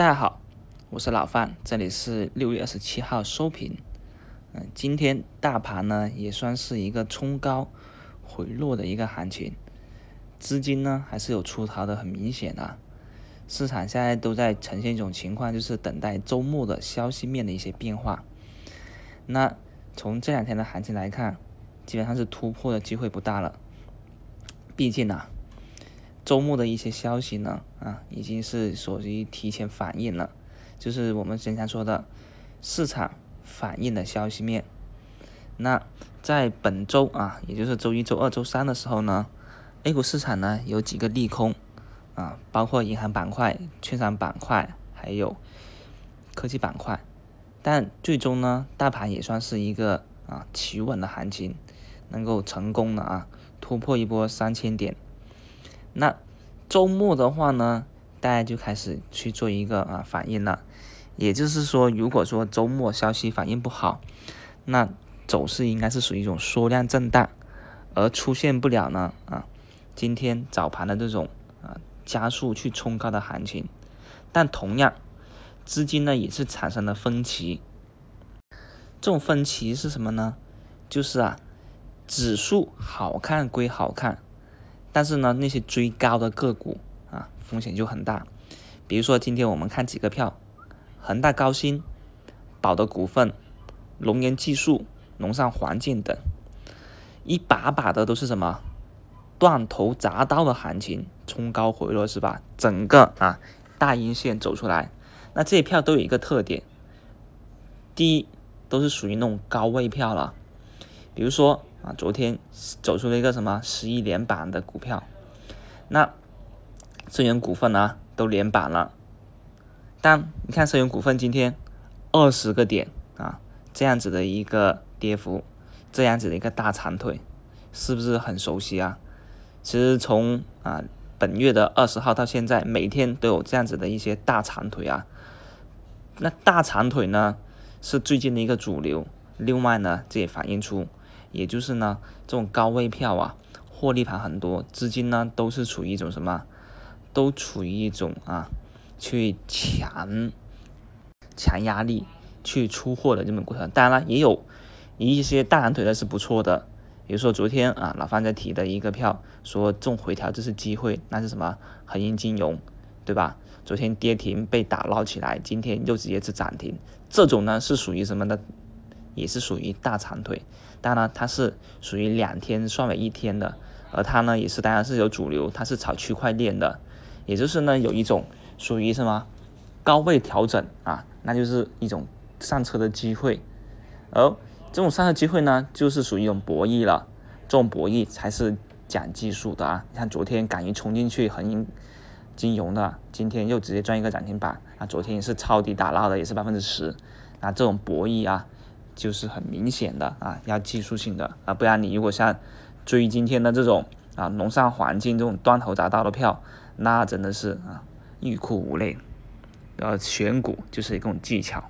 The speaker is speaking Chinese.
大家好，我是老范，这里是六月二十七号收评。嗯，今天大盘呢也算是一个冲高回落的一个行情，资金呢还是有出逃的，很明显啊。市场现在都在呈现一种情况，就是等待周末的消息面的一些变化。那从这两天的行情来看，基本上是突破的机会不大了，毕竟啊。周末的一些消息呢，啊，已经是属于提前反应了，就是我们经常说的市场反应的消息面。那在本周啊，也就是周一周二、周三的时候呢，A 股市场呢有几个利空啊，包括银行板块、券商板块，还有科技板块。但最终呢，大盘也算是一个啊企稳的行情，能够成功的啊突破一波三千点。那周末的话呢，大家就开始去做一个啊反应了，也就是说，如果说周末消息反应不好，那走势应该是属于一种缩量震荡，而出现不了呢啊，今天早盘的这种啊加速去冲高的行情，但同样资金呢也是产生了分歧，这种分歧是什么呢？就是啊指数好看归好看。但是呢，那些追高的个股啊，风险就很大。比如说，今天我们看几个票：恒大高新、宝德股份、龙岩技术、龙上环境等，一把把的都是什么断头铡刀的行情，冲高回落是吧？整个啊大阴线走出来，那这些票都有一个特点：第一，都是属于那种高位票了，比如说。啊，昨天走出了一个什么十亿连板的股票，那盛源股份呢都连板了，但你看盛源股份今天二十个点啊，这样子的一个跌幅，这样子的一个大长腿，是不是很熟悉啊？其实从啊本月的二十号到现在，每天都有这样子的一些大长腿啊，那大长腿呢是最近的一个主流，另外呢这也反映出。也就是呢，这种高位票啊，获利盘很多，资金呢都是处于一种什么，都处于一种啊，去强强压力去出货的这么过程。当然了，也有一些大长腿的是不错的，比如说昨天啊，老范在提的一个票，说重回调这是机会，那是什么？恒盈金融，对吧？昨天跌停被打捞起来，今天又直接是涨停，这种呢是属于什么的？也是属于大长腿，当然它是属于两天算为一天的，而它呢也是当然是有主流，它是炒区块链的，也就是呢有一种属于什么高位调整啊，那就是一种上车的机会，而这种上车机会呢就是属于一种博弈了，这种博弈才是讲技术的啊，你看昨天敢于冲进去恒盈金融的，今天又直接赚一个涨停板啊，昨天也是抄底打捞的，也是百分之十，啊这种博弈啊。就是很明显的啊，要技术性的啊，不然你如果像追今天的这种啊农上环境这种断头铡刀的票，那真的是啊欲哭无泪。然后选股就是一种技巧。